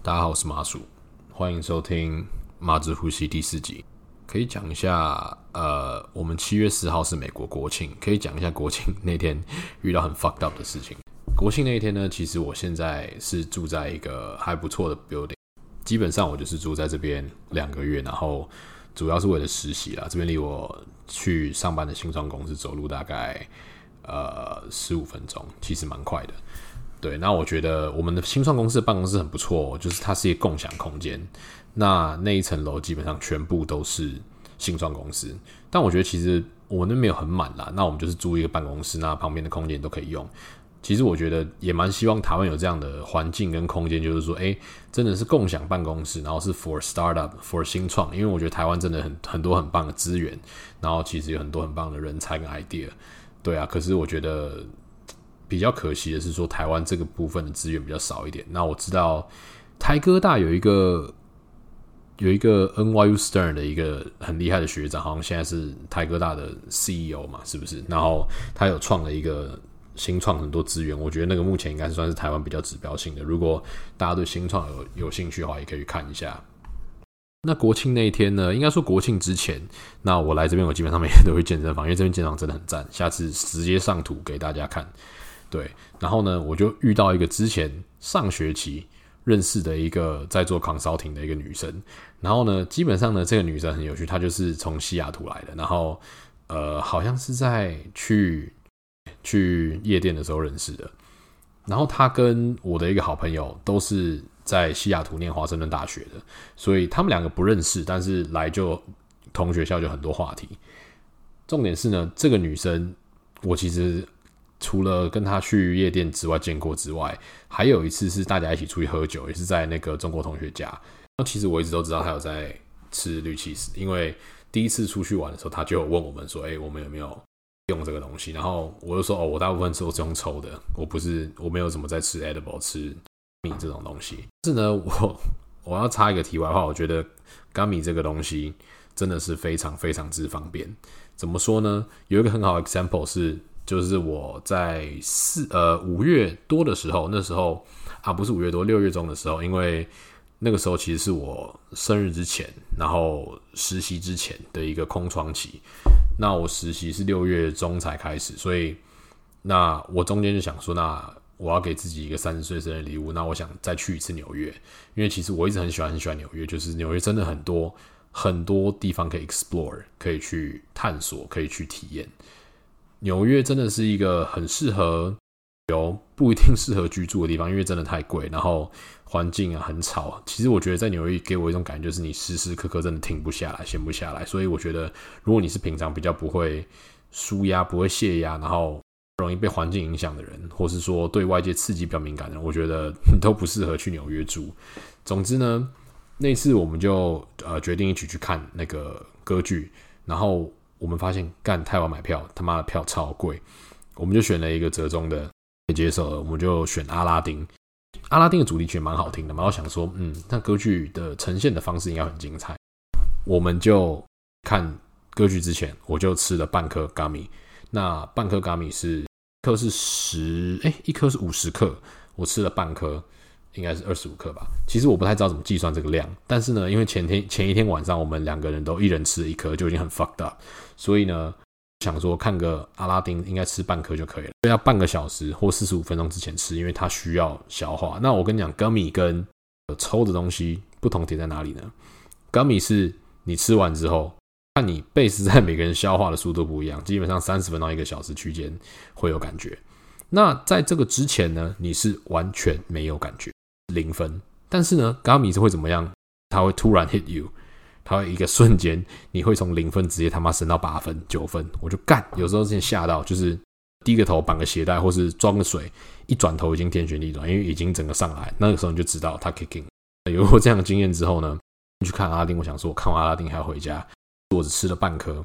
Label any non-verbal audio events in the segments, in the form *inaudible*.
大家好，我是马叔，欢迎收听马子呼吸第四集。可以讲一下，呃，我们七月十号是美国国庆，可以讲一下国庆那天遇到很 fucked up 的事情。国庆那一天呢，其实我现在是住在一个还不错的 building，基本上我就是住在这边两个月，然后主要是为了实习啦。这边离我去上班的新创公司走路大概呃十五分钟，其实蛮快的。对，那我觉得我们的新创公司的办公室很不错，就是它是一个共享空间。那那一层楼基本上全部都是新创公司，但我觉得其实我们那没有很满啦。那我们就是租一个办公室，那旁边的空间都可以用。其实我觉得也蛮希望台湾有这样的环境跟空间，就是说，哎，真的是共享办公室，然后是 for startup for 新创，因为我觉得台湾真的很很多很棒的资源，然后其实有很多很棒的人才跟 idea。对啊，可是我觉得。比较可惜的是，说台湾这个部分的资源比较少一点。那我知道台哥大有一个有一个 NYU Stern 的一个很厉害的学长，好像现在是台哥大的 CEO 嘛，是不是？然后他有创了一个新创很多资源，我觉得那个目前应该是算是台湾比较指标性的。如果大家对新创有有兴趣的话，也可以看一下。那国庆那一天呢，应该说国庆之前，那我来这边，我基本上每天都会健身房，因为这边健身房真的很赞。下次直接上图给大家看。对，然后呢，我就遇到一个之前上学期认识的一个在做康少婷的一个女生，然后呢，基本上呢，这个女生很有趣，她就是从西雅图来的，然后呃，好像是在去去夜店的时候认识的，然后她跟我的一个好朋友都是在西雅图念华盛顿大学的，所以他们两个不认识，但是来就同学校就很多话题。重点是呢，这个女生我其实。除了跟他去夜店之外见过之外，还有一次是大家一起出去喝酒，也是在那个中国同学家。那其实我一直都知道他有在吃绿气死，因为第一次出去玩的时候，他就问我们说：“哎、我们有没有用这个东西？”然后我就说：“哦，我大部分时候是用抽的，我不是我没有怎么在吃 edible 吃米这种东西。*laughs* ”是呢，我我要插一个题外话，我觉得 gummy 这个东西真的是非常非常之方便。怎么说呢？有一个很好的 example 是。就是我在四呃五月多的时候，那时候啊不是五月多，六月中的时候，因为那个时候其实是我生日之前，然后实习之前的一个空窗期。那我实习是六月中才开始，所以那我中间就想说，那我要给自己一个三十岁生日礼物，那我想再去一次纽约，因为其实我一直很喜欢很喜欢纽约，就是纽约真的很多很多地方可以 explore，可以去探索，可以去体验。纽约真的是一个很适合有不一定适合居住的地方，因为真的太贵，然后环境啊很吵。其实我觉得在纽约给我一种感觉，就是你时时刻刻真的停不下来，闲不下来。所以我觉得，如果你是平常比较不会舒压、不会泄压，然后容易被环境影响的人，或是说对外界刺激比较敏感的人，我觉得你 *laughs* 都不适合去纽约住。总之呢，那次我们就呃决定一起去看那个歌剧，然后。我们发现干太晚买票，他妈的票超贵，我们就选了一个折中的，可以接受了，我们就选阿拉丁。阿拉丁的主题曲蛮好听的嘛，我想说，嗯，那歌剧的呈现的方式应该很精彩。我们就看歌剧之前，我就吃了半颗咖米那半颗咖米是一颗是十，哎，一颗是五十克，我吃了半颗。应该是二十五克吧。其实我不太知道怎么计算这个量，但是呢，因为前天前一天晚上我们两个人都一人吃了一颗，就已经很 fucked up，所以呢，想说看个阿拉丁应该吃半颗就可以了。要半个小时或四十五分钟之前吃，因为它需要消化。那我跟你讲，gummy 跟抽的东西不同点在哪里呢？gummy 是你吃完之后，看你贝斯在每个人消化的速度不一样，基本上三十分钟到一个小时区间会有感觉。那在这个之前呢，你是完全没有感觉。零分，但是呢，gummy 是会怎么样？它会突然 hit you，它会一个瞬间，你会从零分直接他妈升到八分、九分，我就干。有时候先吓到，就是低个头绑个鞋带，或是装个水，一转头已经天旋地转，因为已经整个上来，那个时候你就知道它 kicking。有过这样的经验之后呢，你去看阿拉丁，我想说，我看完阿拉丁还要回家，我只吃了半颗，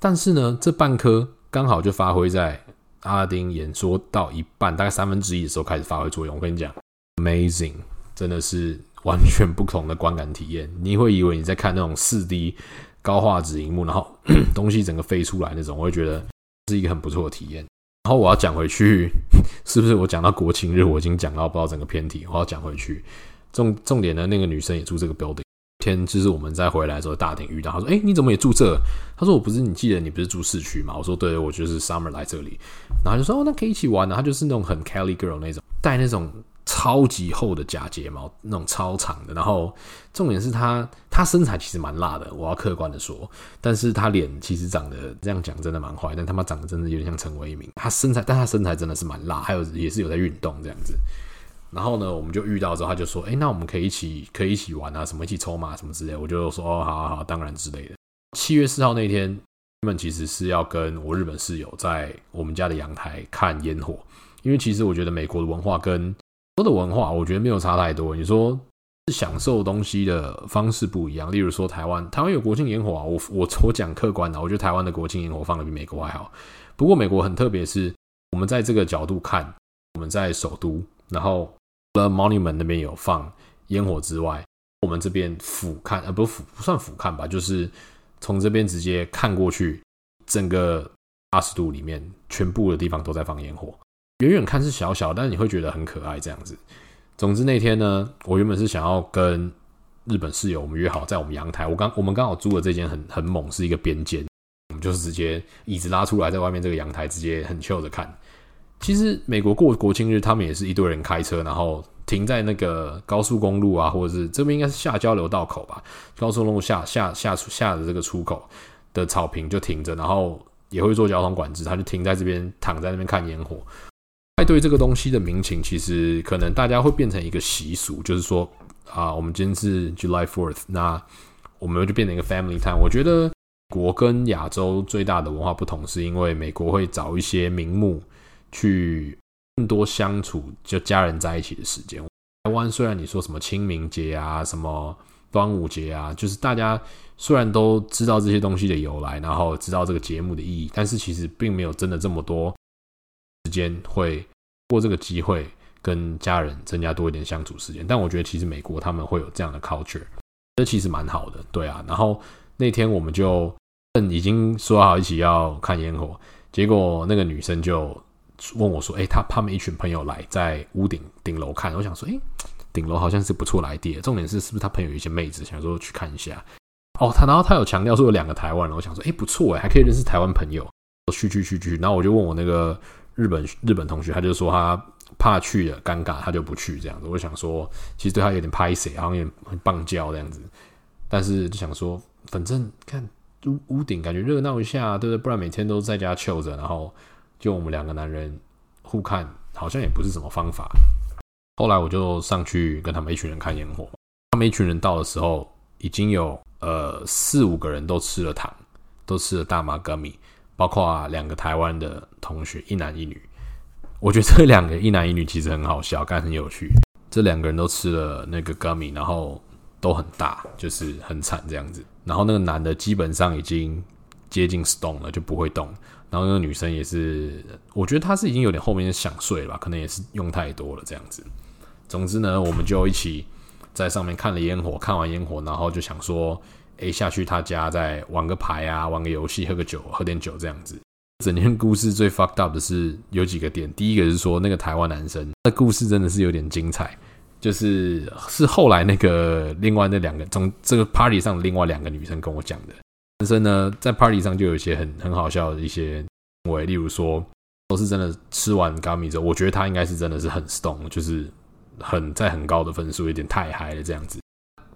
但是呢，这半颗刚好就发挥在阿拉丁演说到一半，大概三分之一的时候开始发挥作用。我跟你讲。Amazing，真的是完全不同的观感体验。你会以为你在看那种四 D 高画质荧幕，然后 *clears throat* 东西整个飞出来那种，我会觉得是一个很不错的体验。然后我要讲回去，*laughs* 是不是我讲到国庆日，我已经讲到不知道整个偏题，我要讲回去。重重点的，那个女生也住这个 building。天就是我们在回来的时候，大厅遇到，他说：“哎，你怎么也住这？”他说：“我不是，你记得你不是住市区吗？”我说：“对，我就是 summer 来这里。”然后就说：“哦，那可以一起玩。”呢。”她就是那种很 Kelly girl 那种，戴那种超级厚的假睫毛，那种超长的。然后重点是他，他身材其实蛮辣的，我要客观的说。但是他脸其实长得这样讲真的蛮坏，但他妈长得真的有点像陈为民。他身材，但他身材真的是蛮辣，还有也是有在运动这样子。然后呢，我们就遇到之后，他就说：“哎，那我们可以一起，可以一起玩啊，什么一起抽嘛什么之类。”我就说：“哦，好好好，当然之类的。”七月四号那天，他们其实是要跟我日本室友在我们家的阳台看烟火，因为其实我觉得美国的文化跟说的文化，我觉得没有差太多。你说是享受东西的方式不一样，例如说台湾，台湾有国庆烟火啊，我我我讲客观的，我觉得台湾的国庆烟火放的比美国还好。不过美国很特别，是我们在这个角度看，我们在首都，然后。除了 Monument 那边有放烟火之外，我们这边俯瞰，呃，不俯不算俯瞰吧，就是从这边直接看过去，整个八十度里面，全部的地方都在放烟火。远远看是小小，但是你会觉得很可爱这样子。总之那天呢，我原本是想要跟日本室友，我们约好在我们阳台，我刚我们刚好租的这间很很猛，是一个边间，我们就是直接椅子拉出来，在外面这个阳台直接很 chill 的看。其实美国过国庆日，他们也是一堆人开车，然后停在那个高速公路啊，或者是这边应该是下交流道口吧，高速公路下下下下的这个出口的草坪就停着，然后也会做交通管制，他就停在这边，躺在那边看烟火。派对这个东西的民情，其实可能大家会变成一个习俗，就是说啊，我们今天是 July Fourth，那我们就变成一个 Family Time。我觉得国跟亚洲最大的文化不同，是因为美国会找一些名目。去更多相处，就家人在一起的时间。台湾虽然你说什么清明节啊，什么端午节啊，就是大家虽然都知道这些东西的由来，然后知道这个节目的意义，但是其实并没有真的这么多时间会过这个机会跟家人增加多一点相处时间。但我觉得其实美国他们会有这样的 culture，这其实蛮好的，对啊。然后那天我们就已经说好一起要看烟火，结果那个女生就。问我说：“哎、欸，他他们一群朋友来在屋顶顶楼看，我想说，哎、顶楼好像是不错来的。重点是，是不是他朋友有一些妹子想说去看一下？哦，他然后他有强调说有两个台湾人，我想说，哎、不错哎，还可以认识台湾朋友。去去去去，然后我就问我那个日本日本同学，他就说他怕去了尴尬，他就不去这样子。我想说，其实对他有点拍谢，好像有点很棒叫这样子。但是就想说，反正看屋屋顶感觉热闹一下，对不对？不然每天都在家 chill 着，然后。”就我们两个男人互看，好像也不是什么方法。后来我就上去跟他们一群人看烟火。他们一群人到的时候，已经有呃四五个人都吃了糖，都吃了大麻歌米包括两个台湾的同学，一男一女。我觉得这两个一男一女其实很好笑，但很有趣。这两个人都吃了那个 gummy，然后都很大，就是很惨这样子。然后那个男的基本上已经接近 stone 了，就不会动。然后那个女生也是，我觉得她是已经有点后面想睡了吧，可能也是用太多了这样子。总之呢，我们就一起在上面看了烟火，看完烟火，然后就想说，哎，下去他家再玩个牌啊，玩个游戏，喝个酒，喝点酒这样子。整件故事最 fucked up 的是有几个点，第一个是说那个台湾男生，那故事真的是有点精彩，就是是后来那个另外那两个从这个 party 上的另外两个女生跟我讲的。男生呢，在 party 上就有一些很很好笑的一些行为，例如说，都是真的吃完 gummy 之后，我觉得他应该是真的是很 stone，就是很在很高的分数，有点太嗨了这样子。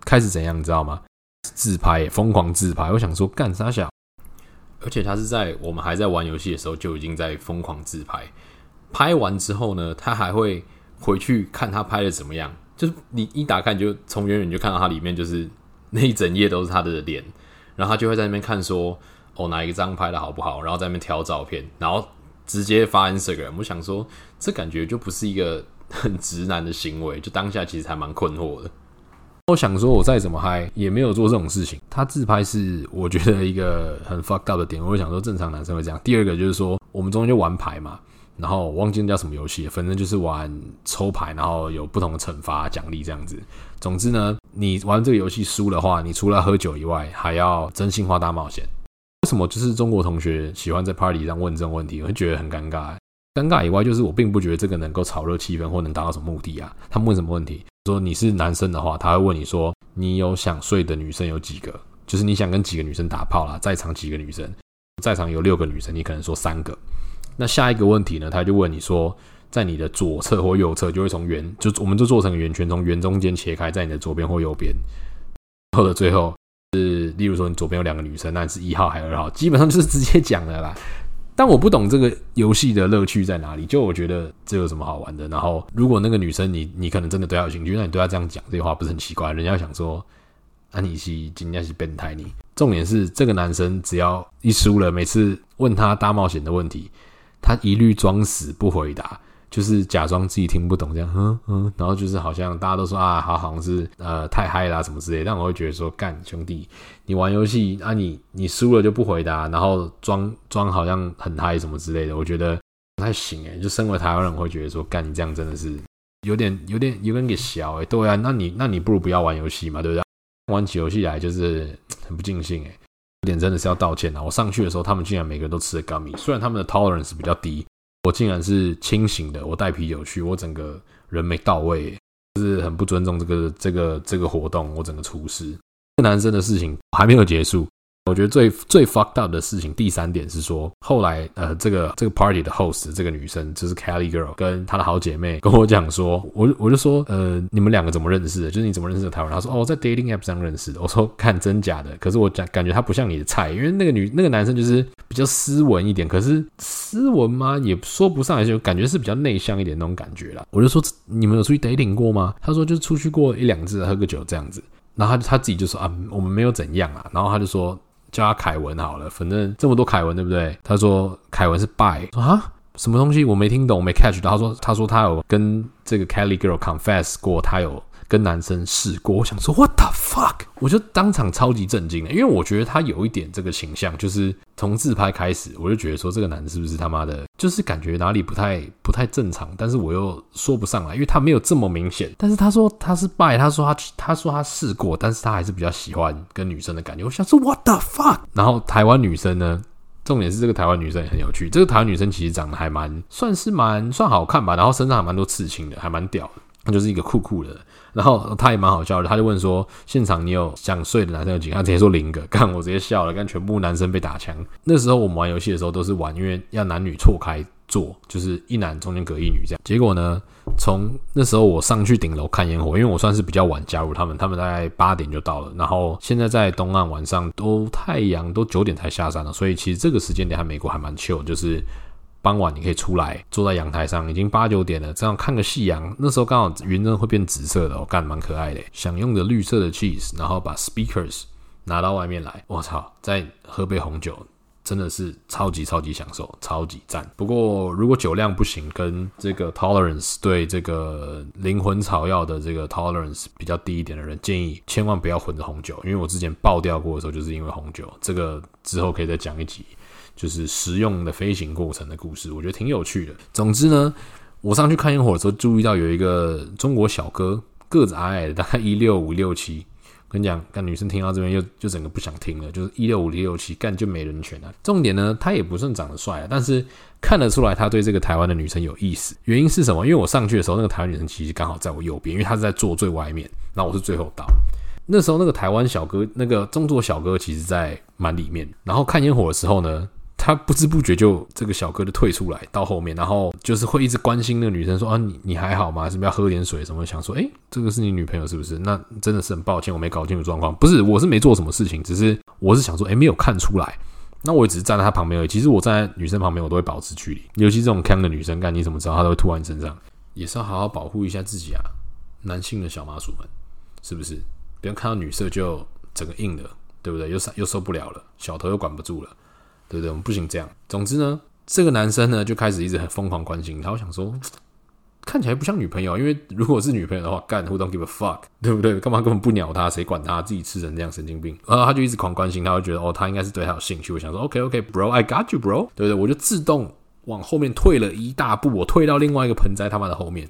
开始怎样，你知道吗？自拍，疯狂自拍。我想说，干啥小？而且他是在我们还在玩游戏的时候就已经在疯狂自拍。拍完之后呢，他还会回去看他拍的怎么样。就是你一打开，你就从远远就看到他里面就是那一整页都是他的脸。然后他就会在那边看说，哦，哪一张拍的好不好，然后在那边挑照片，然后直接发 Instagram。我想说，这感觉就不是一个很直男的行为，就当下其实还蛮困惑的。我想说，我再怎么嗨也没有做这种事情。他自拍是我觉得一个很 fuck up 的点。我想说，正常男生会这样。第二个就是说，我们中间就玩牌嘛。然后忘记那叫什么游戏，反正就是玩抽牌，然后有不同的惩罚奖励这样子。总之呢，你玩这个游戏输的话，你除了喝酒以外，还要真心话大冒险。为什么就是中国同学喜欢在 party 上问这种问题？我会觉得很尴尬。尴尬以外，就是我并不觉得这个能够炒热气氛或能达到什么目的啊。他们问什么问题？说你是男生的话，他会问你说，你有想睡的女生有几个？就是你想跟几个女生打炮啦，在场几个女生？在场有六个女生，你可能说三个。那下一个问题呢？他就问你说，在你的左侧或右侧，就会从圆，就我们就做成圆圈，从圆中间切开，在你的左边或右边。后的最后是，例如说你左边有两个女生，那你是一号还是二号？基本上就是直接讲了啦。但我不懂这个游戏的乐趣在哪里，就我觉得这有什么好玩的？然后如果那个女生你你可能真的对她有兴趣，那你对她这样讲这些话不是很奇怪？人家想说，那你是今天是变态你。重点是这个男生只要一输了，每次问他大冒险的问题，他一律装死不回答。就是假装自己听不懂这样，嗯嗯，然后就是好像大家都说啊，好好像是呃太嗨啦什么之类，但我会觉得说，干兄弟，你玩游戏啊你，你输了就不回答，然后装装好像很嗨什么之类的，我觉得不太行诶。就身为台湾人，我会觉得说，干你这样真的是有点有点有点给小诶。对啊，那你那你不如不要玩游戏嘛，对不对？玩起游戏来就是很不尽兴诶。有点真的是要道歉啊！我上去的时候，他们竟然每个人都吃了 gummy，虽然他们的 tolerance 比较低。我竟然是清醒的，我带啤酒去，我整个人没到位，就是很不尊重这个这个这个活动，我整个厨师。这男生的事情还没有结束。我觉得最最 fucked up 的事情，第三点是说，后来呃，这个这个 party 的 host 这个女生就是 Kelly Girl，跟她的好姐妹跟我讲说，我我就说，呃，你们两个怎么认识的？就是你怎么认识的台湾人？她说，哦，在 dating app 上认识的。我说，看真假的。可是我讲感觉她不像你的菜，因为那个女那个男生就是比较斯文一点，可是斯文吗？也说不上来，就感觉是比较内向一点那种感觉啦。我就说，你们有出去 dating 过吗？他说，就出去过一两次，喝个酒这样子。然后他他自己就说啊，我们没有怎样啊。然后他就说。叫他凯文好了，反正这么多凯文，对不对？他说凯文是 by，说啊，什么东西我没听懂，我没 catch 到。他说他说他有跟这个 Kelly Girl confess 过，他有。跟男生试过，我想说 What the fuck，我就当场超级震惊的，因为我觉得他有一点这个形象，就是从自拍开始，我就觉得说这个男的是不是他妈的，就是感觉哪里不太不太正常，但是我又说不上来，因为他没有这么明显。但是他说他是拜他说他他说他试过，但是他还是比较喜欢跟女生的感觉。我想说 What the fuck，然后台湾女生呢，重点是这个台湾女生也很有趣，这个台湾女生其实长得还蛮算是蛮算好看吧，然后身上还蛮多刺青的，还蛮屌的，她就是一个酷酷的。然后他也蛮好笑的，他就问说：“现场你有想睡的男生有几个？”他直接说零个，*laughs* 干我直接笑了，干全部男生被打枪。那时候我们玩游戏的时候都是玩，因为要男女错开坐，就是一男中间隔一女这样。结果呢，从那时候我上去顶楼看烟火，因为我算是比较晚加入他们，他们大概八点就到了。然后现在在东岸晚上都太阳都九点才下山了，所以其实这个时间点还美国还蛮秀就是。傍晚你可以出来坐在阳台上，已经八九点了，这样看个夕阳。那时候刚好云呢会变紫色的，我干蛮可爱的。享用着绿色的 cheese，然后把 speakers 拿到外面来，我操，再喝杯红酒，真的是超级超级享受，超级赞。不过如果酒量不行，跟这个 tolerance 对这个灵魂草药的这个 tolerance 比较低一点的人，建议千万不要混着红酒，因为我之前爆掉过的时候就是因为红酒。这个之后可以再讲一集。就是实用的飞行过程的故事，我觉得挺有趣的。总之呢，我上去看烟火的时候，注意到有一个中国小哥，个子矮矮的，大概 *laughs* 一六五六七。跟你讲，干女生听到这边又就整个不想听了，就是一六五六七，干就没人权了。重点呢，他也不算长得帅啊，但是看得出来他对这个台湾的女生有意思。原因是什么？因为我上去的时候，那个台湾女生其实刚好在我右边，因为她是在坐最外面，那我是最后到。那时候那个台湾小哥，那个中国小哥，其实在蛮里面。然后看烟火的时候呢。他不知不觉就这个小哥就退出来到后面，然后就是会一直关心那个女生说啊，你你还好吗？是不是要喝点水什么？想说诶，这个是你女朋友是不是？那真的是很抱歉，我没搞清楚状况。不是，我是没做什么事情，只是我是想说诶，没有看出来。那我也只是站在他旁边而已。其实我站在女生旁边，我都会保持距离。尤其这种锵的女生，干你怎么知道她都会吐在你身上？也是要好好保护一下自己啊，男性的小麻薯们，是不是？不要看到女色就整个硬了，对不对？又又受不了了，小头又管不住了。对不对？我们不行这样。总之呢，这个男生呢就开始一直很疯狂关心他。我想说，*tsk* 看起来不像女朋友，因为如果是女朋友的话，干 Who don't give a fuck，对不对？干嘛根本不鸟他？谁管他？自己吃成这样，神经病。然后他就一直狂关心他，会觉得哦，他应该是对他有兴趣。我想说，OK OK bro，I got you bro，对不对？我就自动往后面退了一大步，我退到另外一个盆栽他妈的后面。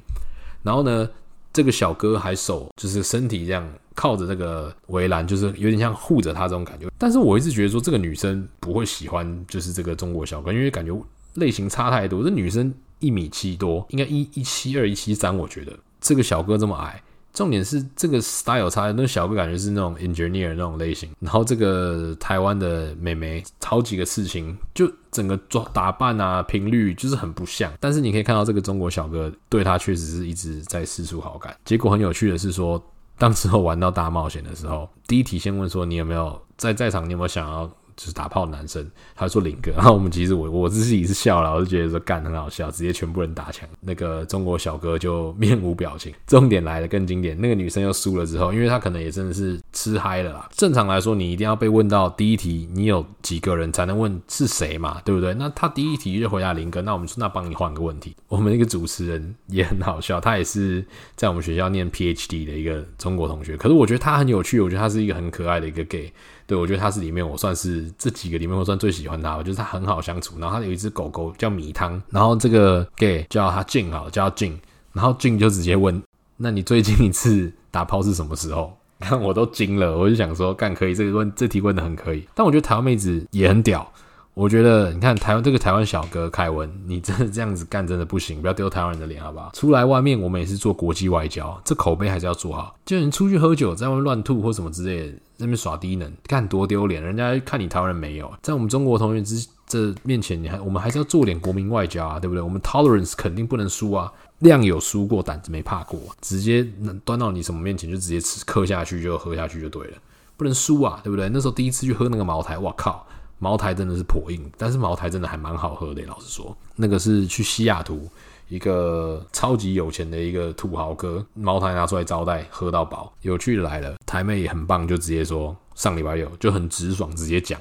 然后呢，这个小哥还手就是身体这样。靠着这个围栏，就是有点像护着他这种感觉。但是我一直觉得说，这个女生不会喜欢，就是这个中国小哥，因为感觉类型差太多。这女生一米七多，应该一一七二、一七三。我觉得这个小哥这么矮，重点是这个 style 差，那小哥感觉是那种 engineer 那种类型，然后这个台湾的妹妹好几个事情，就整个装打扮啊频率就是很不像。但是你可以看到这个中国小哥对他确实是一直在释出好感。结果很有趣的是说，当时候玩到大冒险的时候，第一题先问说你有没有在在场，你有没有想要？就是打炮的男生，他说林哥，然后我们其实我我自己是笑了，我就觉得说干很好笑，直接全部人打枪，那个中国小哥就面无表情。重点来了，更经典，那个女生又输了之后，因为她可能也真的是吃嗨了啦。正常来说，你一定要被问到第一题，你有几个人才能问是谁嘛，对不对？那他第一题就回答林哥，那我们说那帮你换个问题。我们那个主持人也很好笑，他也是在我们学校念 PhD 的一个中国同学，可是我觉得他很有趣，我觉得他是一个很可爱的一个 gay。对，我觉得他是里面我算是这几个里面我算最喜欢他，我觉得他很好相处。然后他有一只狗狗叫米汤，然后这个 gay 叫他静好，叫他静，然后静就直接问：那你最近一次打炮是什么时候？看 *laughs* 我都惊了，我就想说干可以，这个问这题问的很可以。但我觉得台湾妹子也很屌。我觉得你看台湾这个台湾小哥凯文，你真的这样子干真的不行，不要丢台湾人的脸好不好？出来外面我们也是做国际外交，这口碑还是要做好。就你出去喝酒，在外面乱吐或什么之类的，在那边耍低能，干多丢脸！人家看你台湾人没有，在我们中国同学之这面前，你还我们还是要做点国民外交啊，对不对？我们 tolerance 肯定不能输啊，量有输过，胆子没怕过，直接能端到你什么面前就直接吃嗑下去就喝下去就对了，不能输啊，对不对？那时候第一次去喝那个茅台，哇靠！茅台真的是破硬，但是茅台真的还蛮好喝的。老实说，那个是去西雅图一个超级有钱的一个土豪哥，茅台拿出来招待，喝到饱。有趣的来了，台妹也很棒，就直接说上礼拜六就很直爽，直接讲。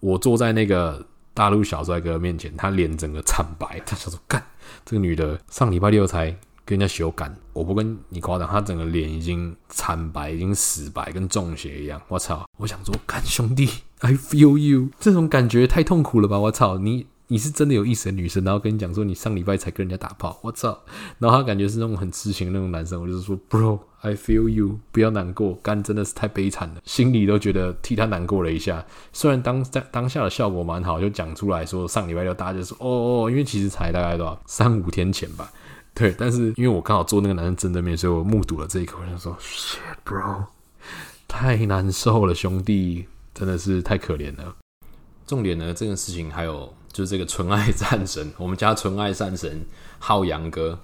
我坐在那个大陆小帅哥面前，他脸整个惨白，他想说干这个女的上礼拜六才。跟人家修改，我不跟你夸张，他整个脸已经惨白，已经死白，跟中邪一样。我操！我想说，干兄弟，I feel you，这种感觉太痛苦了吧？我操！你你是真的有意思的女生，然后跟你讲说你上礼拜才跟人家打炮，我操！然后他感觉是那种很痴情的那种男生，我就说，Bro，I feel you，不要难过，干真的是太悲惨了，心里都觉得替他难过了一下。虽然当在当下的效果蛮好，就讲出来说上礼拜六大家就说哦哦，因为其实才大概多少三五天前吧。*laughs* 对，但是因为我刚好坐那个男生正对面，所以我目睹了这一刻，我想说：“Shit, bro，太难受了，兄弟，真的是太可怜了。”重点呢，这件事情还有就是这个纯爱战神，我们家纯爱战神浩洋哥，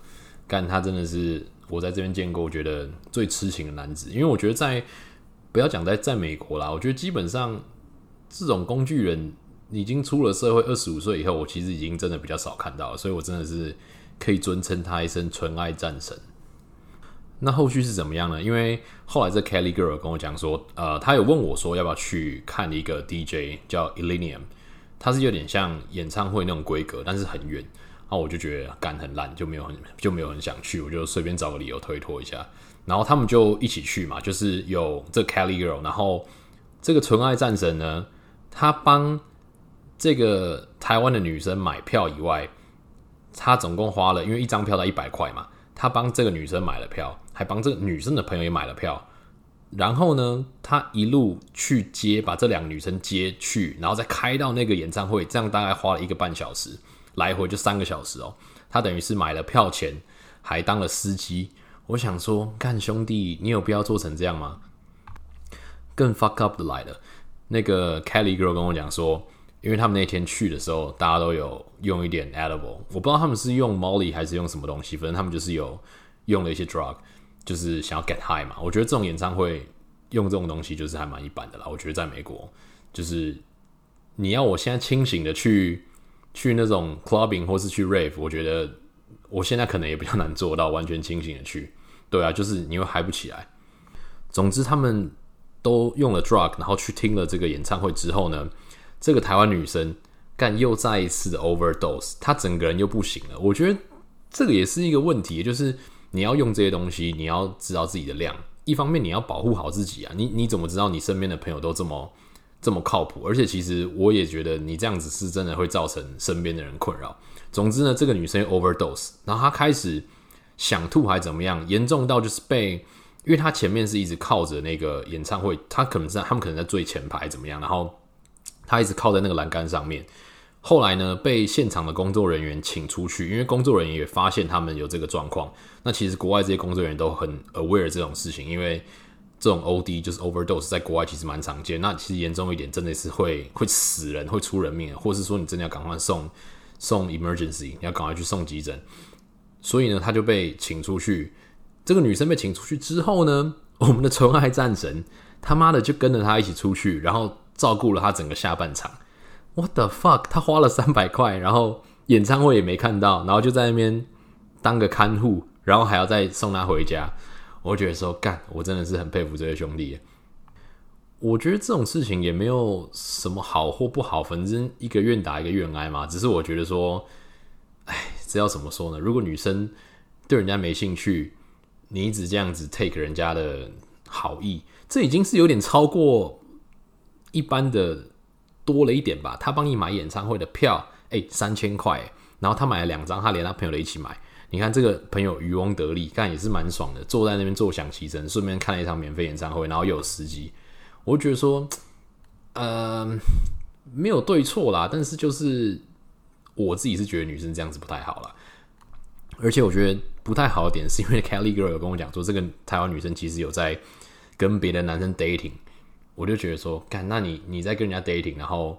干他真的是我在这边见过，我觉得最痴情的男子。因为我觉得在不要讲在在美国啦，我觉得基本上这种工具人已经出了社会，二十五岁以后，我其实已经真的比较少看到了，所以我真的是。可以尊称他一声纯爱战神。那后续是怎么样呢？因为后来这 Kelly Girl 跟我讲说，呃，他有问我说要不要去看一个 DJ 叫 Illenium，他是有点像演唱会那种规格，但是很远。然后我就觉得干很烂，就没有很就没有很想去，我就随便找个理由推脱一下。然后他们就一起去嘛，就是有这 Kelly Girl，然后这个纯爱战神呢，他帮这个台湾的女生买票以外。他总共花了，因为一张票才一百块嘛，他帮这个女生买了票，还帮这个女生的朋友也买了票。然后呢，他一路去接，把这两个女生接去，然后再开到那个演唱会，这样大概花了一个半小时，来回就三个小时哦。他等于是买了票钱，还当了司机。我想说，干兄弟，你有必要做成这样吗？更 fuck up 的来了，那个 Kelly girl 跟我讲说。因为他们那天去的时候，大家都有用一点 edible，我不知道他们是用 Molly 还是用什么东西，反正他们就是有用了一些 drug，就是想要 get high 嘛。我觉得这种演唱会用这种东西就是还蛮一般的啦。我觉得在美国，就是你要我现在清醒的去去那种 clubbing 或是去 rave，我觉得我现在可能也比较难做到完全清醒的去。对啊，就是你会嗨不起来。总之他们都用了 drug，然后去听了这个演唱会之后呢，这个台湾女生干又再一次的 overdose，她整个人又不行了。我觉得这个也是一个问题，就是你要用这些东西，你要知道自己的量。一方面你要保护好自己啊，你你怎么知道你身边的朋友都这么这么靠谱？而且其实我也觉得你这样子是真的会造成身边的人困扰。总之呢，这个女生 overdose，然后她开始想吐还怎么样，严重到就是被，因为她前面是一直靠着那个演唱会，她可能在他们可能在最前排怎么样，然后。他一直靠在那个栏杆上面，后来呢，被现场的工作人员请出去，因为工作人员也发现他们有这个状况。那其实国外这些工作人员都很 aware 这种事情，因为这种 OD 就是 overdose，在国外其实蛮常见。那其实严重一点，真的是会会死人，会出人命，或是说你真的要赶快送送 emergency，你要赶快去送急诊。所以呢，他就被请出去。这个女生被请出去之后呢，我们的纯爱战神他妈的就跟着他一起出去，然后照顾了他整个下半场。What the fuck？他花了三百块，然后演唱会也没看到，然后就在那边当个看护，然后还要再送他回家。我觉得说，干，我真的是很佩服这些兄弟。我觉得这种事情也没有什么好或不好，反正一个愿打一个愿挨嘛。只是我觉得说，哎，这要怎么说呢？如果女生对人家没兴趣，你一直这样子 take 人家的好意，这已经是有点超过一般的。多了一点吧，他帮你买演唱会的票，哎，三千块，然后他买了两张，他连他朋友的一起买。你看这个朋友渔翁得利，干也是蛮爽的，坐在那边坐享其成，顺便看了一场免费演唱会，然后又有司机。我觉得说，呃，没有对错啦，但是就是我自己是觉得女生这样子不太好啦。而且我觉得不太好的点是因为 Kelly Girl 有跟我讲说，这个台湾女生其实有在跟别的男生 dating。我就觉得说，干，那你你在跟人家 dating，然后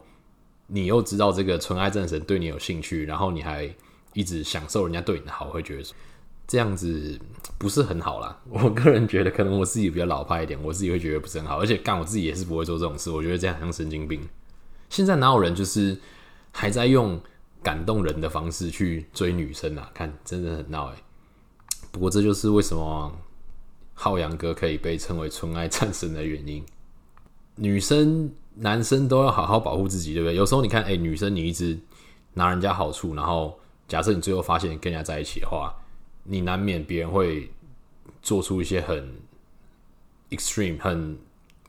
你又知道这个纯爱战神对你有兴趣，然后你还一直享受人家对你的好，会觉得这样子不是很好啦。*laughs* 我个人觉得，可能我自己比较老派一点，我自己会觉得不是很好。而且干，我自己也是不会做这种事，我觉得这样很像神经病。现在哪有人就是还在用感动人的方式去追女生啊？看，真的很闹哎。不过这就是为什么浩洋哥可以被称为纯爱战神的原因。女生、男生都要好好保护自己，对不对？有时候你看，哎、女生你一直拿人家好处，然后假设你最后发现跟人家在一起的话，你难免别人会做出一些很 extreme、很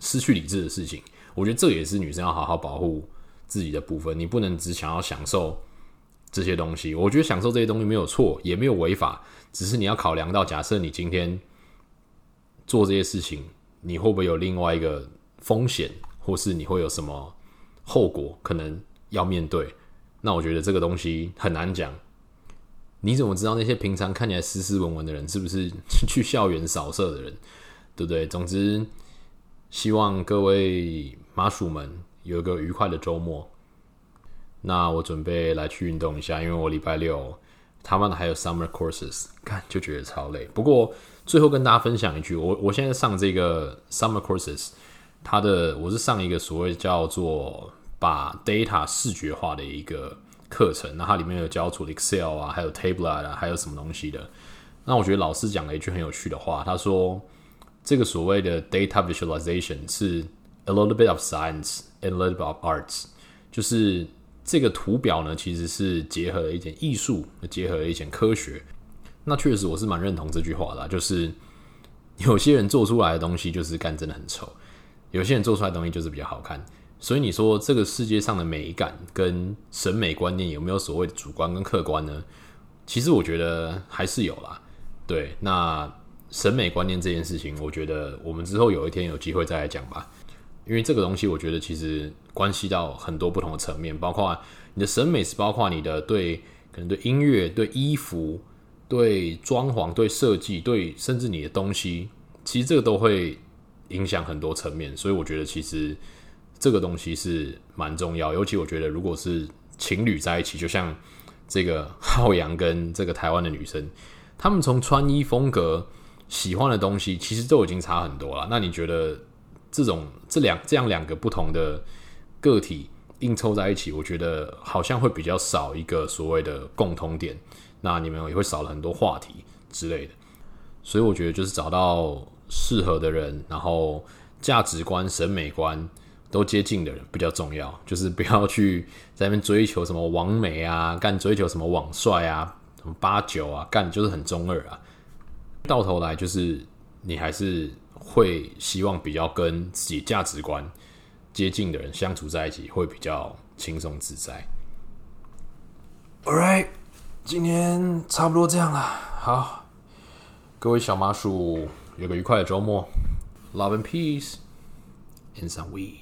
失去理智的事情。我觉得这也是女生要好好保护自己的部分。你不能只想要享受这些东西。我觉得享受这些东西没有错，也没有违法，只是你要考量到，假设你今天做这些事情，你会不会有另外一个？风险，或是你会有什么后果可能要面对？那我觉得这个东西很难讲。你怎么知道那些平常看起来斯斯文文的人，是不是去校园扫射的人？对不对？总之，希望各位麻薯们有一个愉快的周末。那我准备来去运动一下，因为我礼拜六他妈的还有 summer courses，看就觉得超累。不过最后跟大家分享一句，我我现在上这个 summer courses。他的我是上一个所谓叫做把 data 视觉化的一个课程，那它里面有教出 Excel 啊，还有 Tableau 啊，还有什么东西的。那我觉得老师讲了一句很有趣的话，他说这个所谓的 data visualization 是 a little bit of science and a little bit of arts，就是这个图表呢其实是结合了一点艺术，结合了一点科学。那确实我是蛮认同这句话的，就是有些人做出来的东西就是干真的很丑。有些人做出来的东西就是比较好看，所以你说这个世界上的美感跟审美观念有没有所谓的主观跟客观呢？其实我觉得还是有啦。对，那审美观念这件事情，我觉得我们之后有一天有机会再来讲吧。因为这个东西，我觉得其实关系到很多不同的层面，包括你的审美是包括你的对可能对音乐、对衣服、对装潢、对设计、对甚至你的东西，其实这个都会。影响很多层面，所以我觉得其实这个东西是蛮重要。尤其我觉得，如果是情侣在一起，就像这个浩洋跟这个台湾的女生，他们从穿衣风格、喜欢的东西，其实都已经差很多了。那你觉得这种这两这样两个不同的个体硬凑在一起，我觉得好像会比较少一个所谓的共通点，那你们也会少了很多话题之类的。所以我觉得就是找到。适合的人，然后价值观、审美观都接近的人比较重要。就是不要去在那边追求什么完美啊，干追求什么网帅啊，什么八九啊，干就是很中二啊。到头来就是你还是会希望比较跟自己价值观接近的人相处在一起，会比较轻松自在。All right，今天差不多这样了。好，各位小麻薯。有个愉快的周末，Love and peace and some weed.